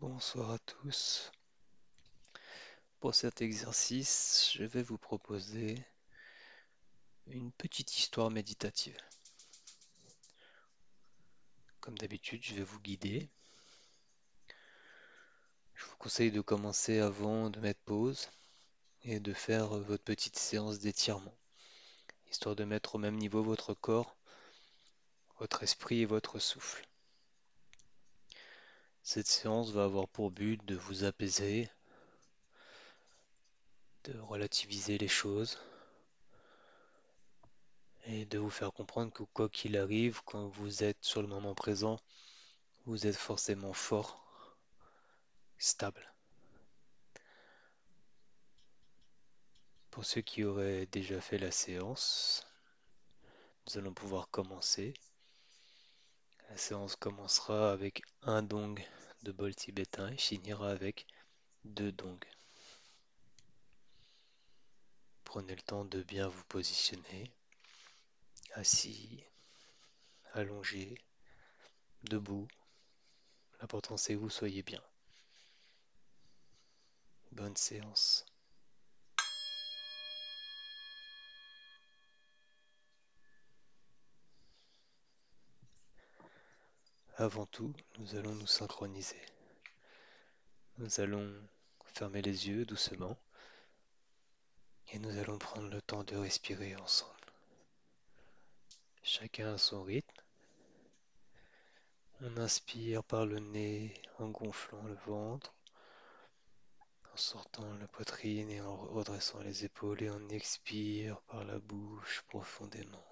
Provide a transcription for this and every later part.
Bonsoir à tous. Pour cet exercice, je vais vous proposer une petite histoire méditative. Comme d'habitude, je vais vous guider. Je vous conseille de commencer avant de mettre pause et de faire votre petite séance d'étirement, histoire de mettre au même niveau votre corps, votre esprit et votre souffle. Cette séance va avoir pour but de vous apaiser, de relativiser les choses et de vous faire comprendre que quoi qu'il arrive, quand vous êtes sur le moment présent, vous êtes forcément fort, stable. Pour ceux qui auraient déjà fait la séance, nous allons pouvoir commencer. La séance commencera avec un dong de bol tibétain et finira avec deux dongs. Prenez le temps de bien vous positionner, assis, allongé, debout. L'important c'est que vous soyez bien. Bonne séance. Avant tout, nous allons nous synchroniser. Nous allons fermer les yeux doucement et nous allons prendre le temps de respirer ensemble. Chacun à son rythme. On inspire par le nez en gonflant le ventre, en sortant la poitrine et en redressant les épaules et on expire par la bouche profondément.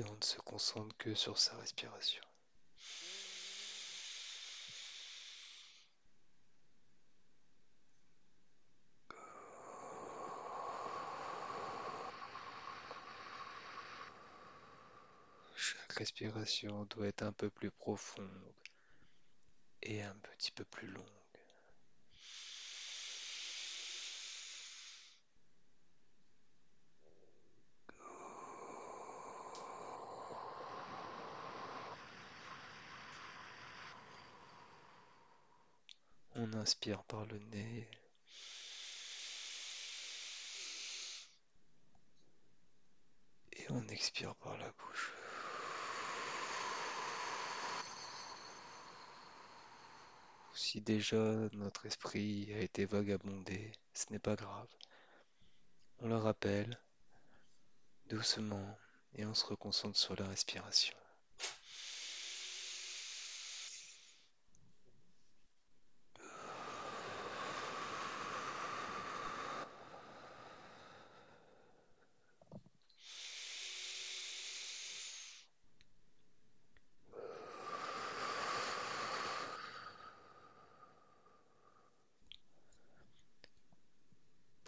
Et on ne se concentre que sur sa respiration. Chaque respiration doit être un peu plus profonde et un petit peu plus longue. On inspire par le nez. Et on expire par la bouche. Si déjà notre esprit a été vagabondé, ce n'est pas grave. On le rappelle doucement et on se reconcentre sur la respiration.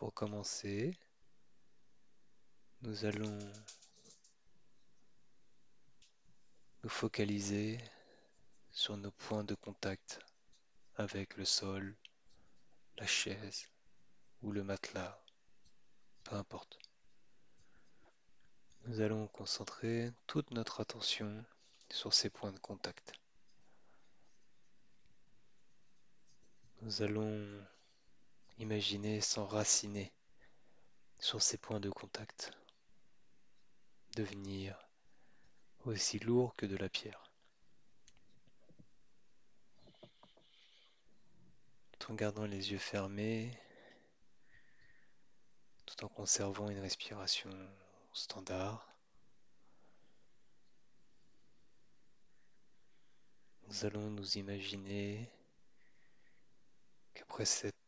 Pour commencer, nous allons nous focaliser sur nos points de contact avec le sol, la chaise ou le matelas, peu importe. Nous allons concentrer toute notre attention sur ces points de contact. Nous allons imaginer s'enraciner sur ces points de contact, devenir aussi lourd que de la pierre. Tout en gardant les yeux fermés, tout en conservant une respiration standard. Nous allons nous imaginer qu'après cette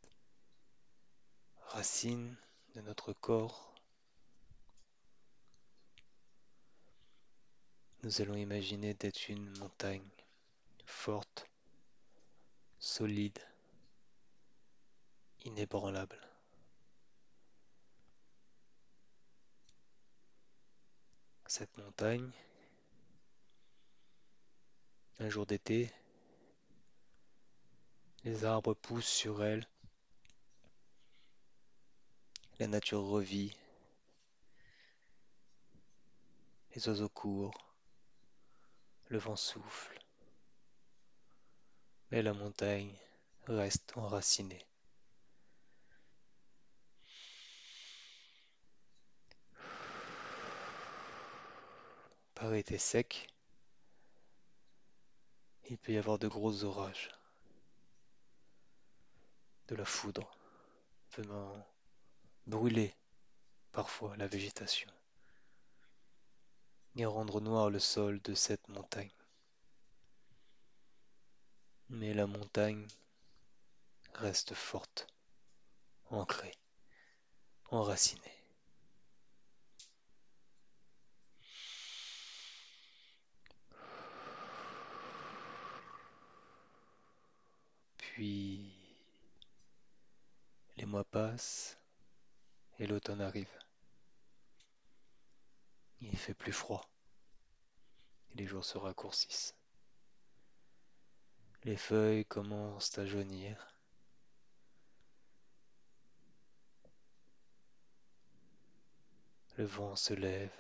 racine de notre corps, nous allons imaginer d'être une montagne forte, solide, inébranlable. Cette montagne, un jour d'été, les arbres poussent sur elle La nature revit, les oiseaux courent, le vent souffle, mais la montagne reste enracinée. Par été sec, il peut y avoir de gros orages, de la foudre venant brûler parfois la végétation et rendre noir le sol de cette montagne. Mais la montagne reste forte, ancrée, enracinée. Puis les mois passent et l'automne arrive. Il fait plus froid et les jours se raccourcissent. Les feuilles commencent à jaunir. Le vent se lève,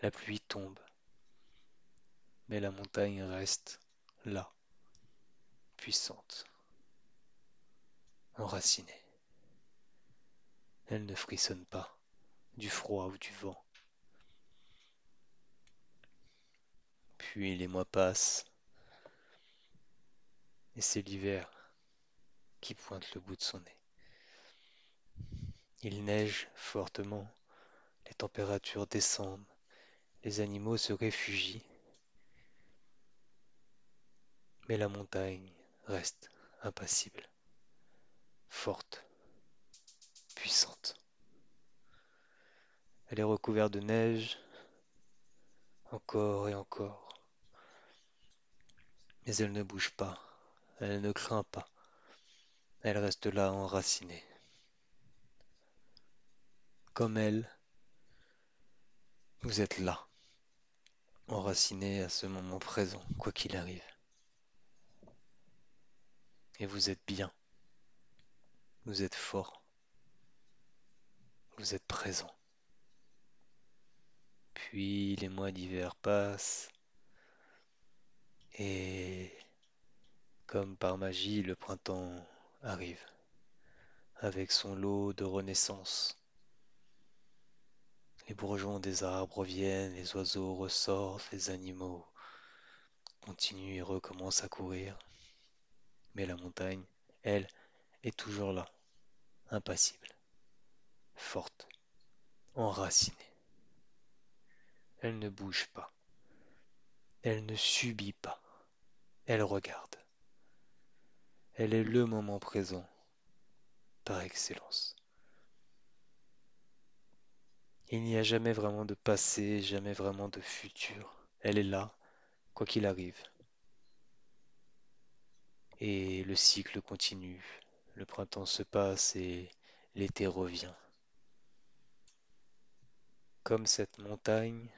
la pluie tombe, mais la montagne reste là, puissante, enracinée. Elle ne frissonne pas du froid ou du vent. Puis les mois passent et c'est l'hiver qui pointe le bout de son nez. Il neige fortement, les températures descendent, les animaux se réfugient, mais la montagne reste impassible, forte, Elle est recouverte de neige, encore et encore, mais elle ne bouge pas, elle ne craint pas, elle reste là enracinée. Comme elle, vous êtes là, enraciné à ce moment présent, quoi qu'il arrive. Et vous êtes bien, vous êtes fort, vous êtes présent. Puis les mois d'hiver passent et comme par magie, le printemps arrive avec son lot de renaissance. Les bourgeons des arbres reviennent, les oiseaux ressortent, les animaux continuent et recommencent à courir. Mais la montagne, elle, est toujours là, impassible, forte, enracinée. Elle ne bouge pas. Elle ne subit pas. Elle regarde. Elle est le moment présent par excellence. Il n'y a jamais vraiment de passé, jamais vraiment de futur. Elle est là, quoi qu'il arrive. Et le cycle continue. Le printemps se passe et l'été revient. Comme cette montagne,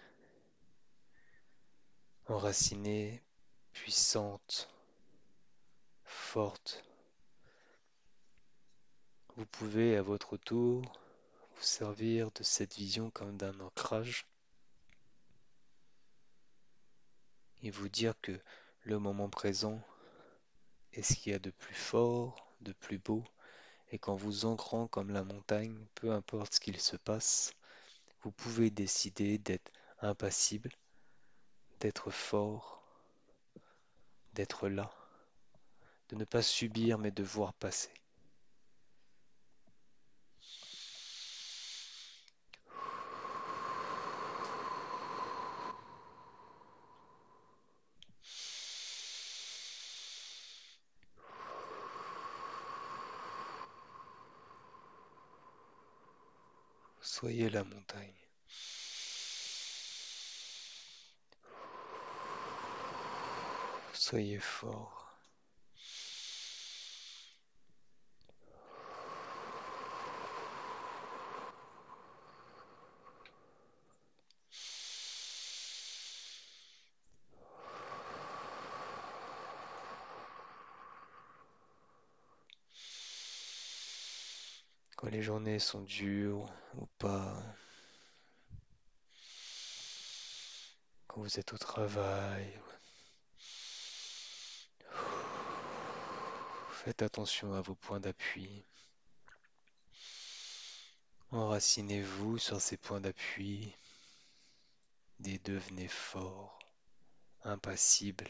enracinée, puissante, forte, vous pouvez à votre tour vous servir de cette vision comme d'un ancrage et vous dire que le moment présent est ce qu'il y a de plus fort, de plus beau, et qu'en vous ancrant comme la montagne, peu importe ce qu'il se passe, vous pouvez décider d'être impassible, d'être fort, d'être là, de ne pas subir mais de voir passer. Soyez la montagne. Soyez fort. Quand les journées sont dures ou pas, quand vous êtes au travail, faites attention à vos points d'appui. Enracinez-vous sur ces points d'appui. Et devenez fort, impassible,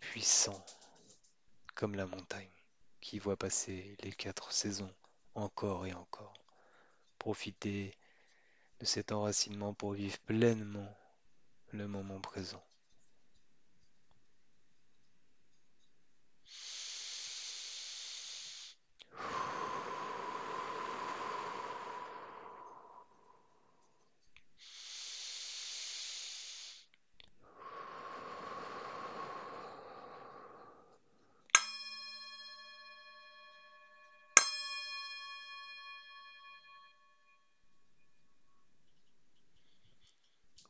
puissant, comme la montagne qui voit passer les quatre saisons encore et encore. Profitez de cet enracinement pour vivre pleinement le moment présent.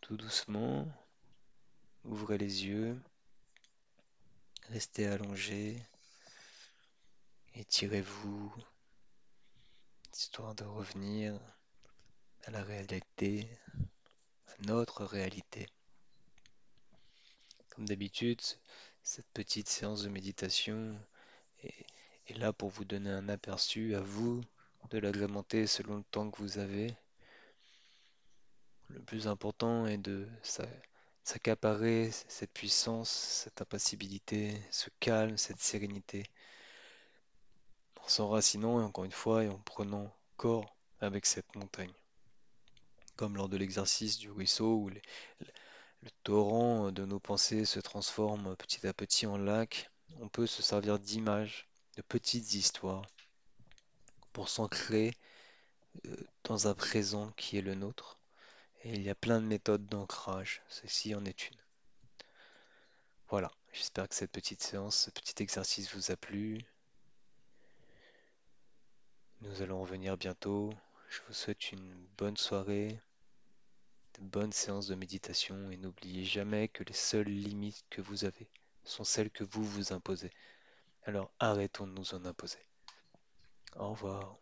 Tout doucement, ouvrez les yeux, restez allongé, étirez-vous, histoire de revenir à la réalité, à notre réalité. Comme d'habitude, cette petite séance de méditation est, est là pour vous donner un aperçu à vous de l'agrémenter selon le temps que vous avez le plus important est de s'accaparer cette puissance, cette impassibilité, ce calme, cette sérénité, en s'enracinant et encore une fois et en prenant corps avec cette montagne. Comme lors de l'exercice du ruisseau où le torrent de nos pensées se transforme petit à petit en lac, on peut se servir d'images, de petites histoires pour s'ancrer euh, dans un présent qui est le nôtre et il y a plein de méthodes d'ancrage, ceci en est une. Voilà, j'espère que cette petite séance, ce petit exercice vous a plu. Nous allons revenir bientôt. Je vous souhaite une bonne soirée, de bonnes séances de méditation et n'oubliez jamais que les seules limites que vous avez sont celles que vous vous imposez. Alors arrêtons de nous en imposer. Au revoir.